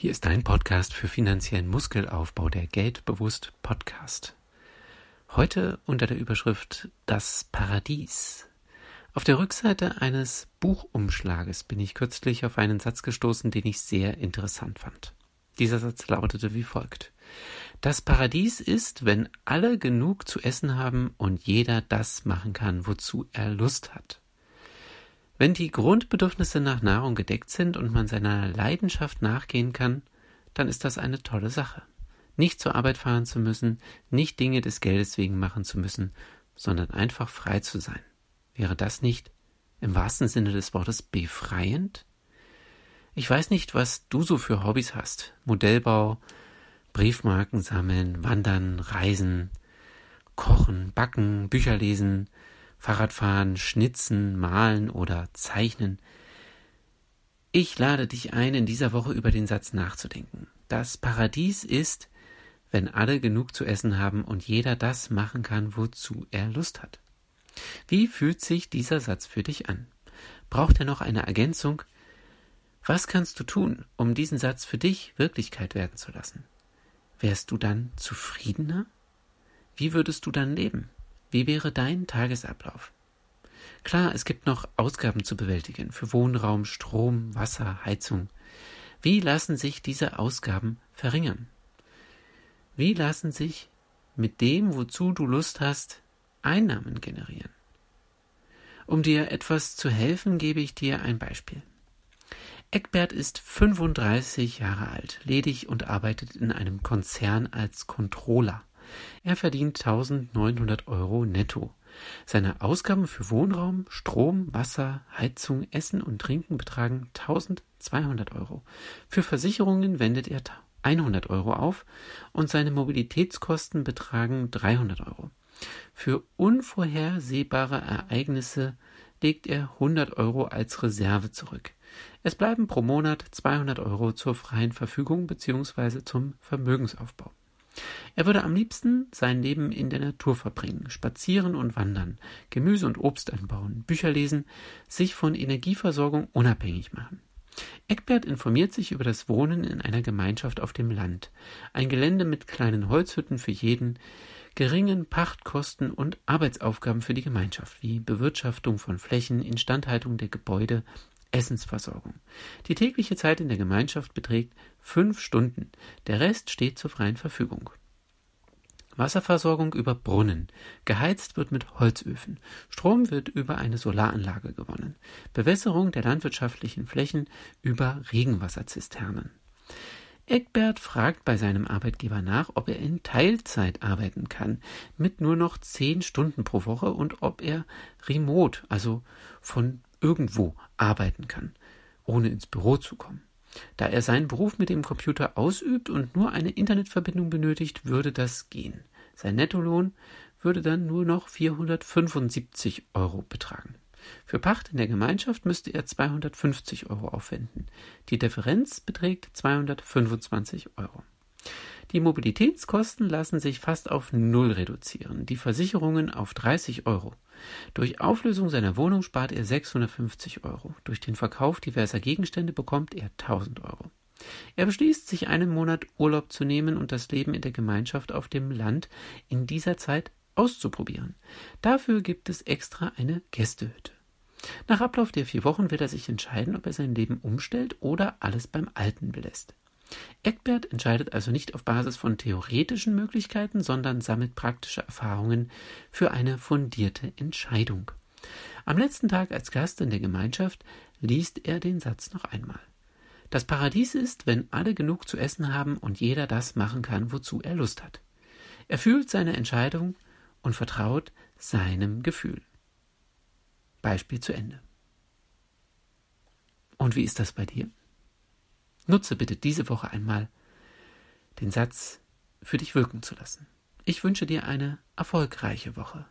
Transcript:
Hier ist dein Podcast für finanziellen Muskelaufbau, der Geldbewusst Podcast. Heute unter der Überschrift Das Paradies. Auf der Rückseite eines Buchumschlages bin ich kürzlich auf einen Satz gestoßen, den ich sehr interessant fand. Dieser Satz lautete wie folgt. Das Paradies ist, wenn alle genug zu essen haben und jeder das machen kann, wozu er Lust hat. Wenn die Grundbedürfnisse nach Nahrung gedeckt sind und man seiner Leidenschaft nachgehen kann, dann ist das eine tolle Sache. Nicht zur Arbeit fahren zu müssen, nicht Dinge des Geldes wegen machen zu müssen, sondern einfach frei zu sein. Wäre das nicht im wahrsten Sinne des Wortes befreiend? Ich weiß nicht, was du so für Hobbys hast. Modellbau, Briefmarken sammeln, wandern, reisen, kochen, backen, Bücher lesen, Fahrradfahren, Schnitzen, Malen oder Zeichnen. Ich lade dich ein, in dieser Woche über den Satz nachzudenken. Das Paradies ist, wenn alle genug zu essen haben und jeder das machen kann, wozu er Lust hat. Wie fühlt sich dieser Satz für dich an? Braucht er noch eine Ergänzung? Was kannst du tun, um diesen Satz für dich Wirklichkeit werden zu lassen? Wärst du dann zufriedener? Wie würdest du dann leben? Wie wäre dein Tagesablauf? Klar, es gibt noch Ausgaben zu bewältigen für Wohnraum, Strom, Wasser, Heizung. Wie lassen sich diese Ausgaben verringern? Wie lassen sich mit dem, wozu du Lust hast, Einnahmen generieren? Um dir etwas zu helfen, gebe ich dir ein Beispiel. Eckbert ist 35 Jahre alt, ledig und arbeitet in einem Konzern als Controller. Er verdient 1900 Euro netto. Seine Ausgaben für Wohnraum, Strom, Wasser, Heizung, Essen und Trinken betragen 1200 Euro. Für Versicherungen wendet er 100 Euro auf und seine Mobilitätskosten betragen 300 Euro. Für unvorhersehbare Ereignisse legt er 100 Euro als Reserve zurück. Es bleiben pro Monat 200 Euro zur freien Verfügung bzw. zum Vermögensaufbau. Er würde am liebsten sein Leben in der Natur verbringen, spazieren und wandern, Gemüse und Obst anbauen, Bücher lesen, sich von Energieversorgung unabhängig machen. Eckbert informiert sich über das Wohnen in einer Gemeinschaft auf dem Land, ein Gelände mit kleinen Holzhütten für jeden, geringen Pachtkosten und Arbeitsaufgaben für die Gemeinschaft, wie Bewirtschaftung von Flächen, Instandhaltung der Gebäude, Essensversorgung. Die tägliche Zeit in der Gemeinschaft beträgt fünf Stunden, der Rest steht zur freien Verfügung. Wasserversorgung über Brunnen. Geheizt wird mit Holzöfen. Strom wird über eine Solaranlage gewonnen. Bewässerung der landwirtschaftlichen Flächen über Regenwasserzisternen. Eckbert fragt bei seinem Arbeitgeber nach, ob er in Teilzeit arbeiten kann, mit nur noch zehn Stunden pro Woche und ob er remote, also von irgendwo arbeiten kann, ohne ins Büro zu kommen. Da er seinen Beruf mit dem Computer ausübt und nur eine Internetverbindung benötigt, würde das gehen. Sein Nettolohn würde dann nur noch 475 Euro betragen. Für Pacht in der Gemeinschaft müsste er 250 Euro aufwenden. Die Differenz beträgt 225 Euro. Die Mobilitätskosten lassen sich fast auf Null reduzieren, die Versicherungen auf 30 Euro. Durch Auflösung seiner Wohnung spart er 650 Euro. Durch den Verkauf diverser Gegenstände bekommt er 1000 Euro. Er beschließt, sich einen Monat Urlaub zu nehmen und das Leben in der Gemeinschaft auf dem Land in dieser Zeit auszuprobieren. Dafür gibt es extra eine Gästehütte. Nach Ablauf der vier Wochen wird er sich entscheiden, ob er sein Leben umstellt oder alles beim Alten belässt. Eckbert entscheidet also nicht auf Basis von theoretischen Möglichkeiten, sondern sammelt praktische Erfahrungen für eine fundierte Entscheidung. Am letzten Tag als Gast in der Gemeinschaft liest er den Satz noch einmal. Das Paradies ist, wenn alle genug zu essen haben und jeder das machen kann, wozu er Lust hat. Er fühlt seine Entscheidung und vertraut seinem Gefühl. Beispiel zu Ende. Und wie ist das bei dir? Nutze bitte diese Woche einmal den Satz für dich wirken zu lassen. Ich wünsche dir eine erfolgreiche Woche.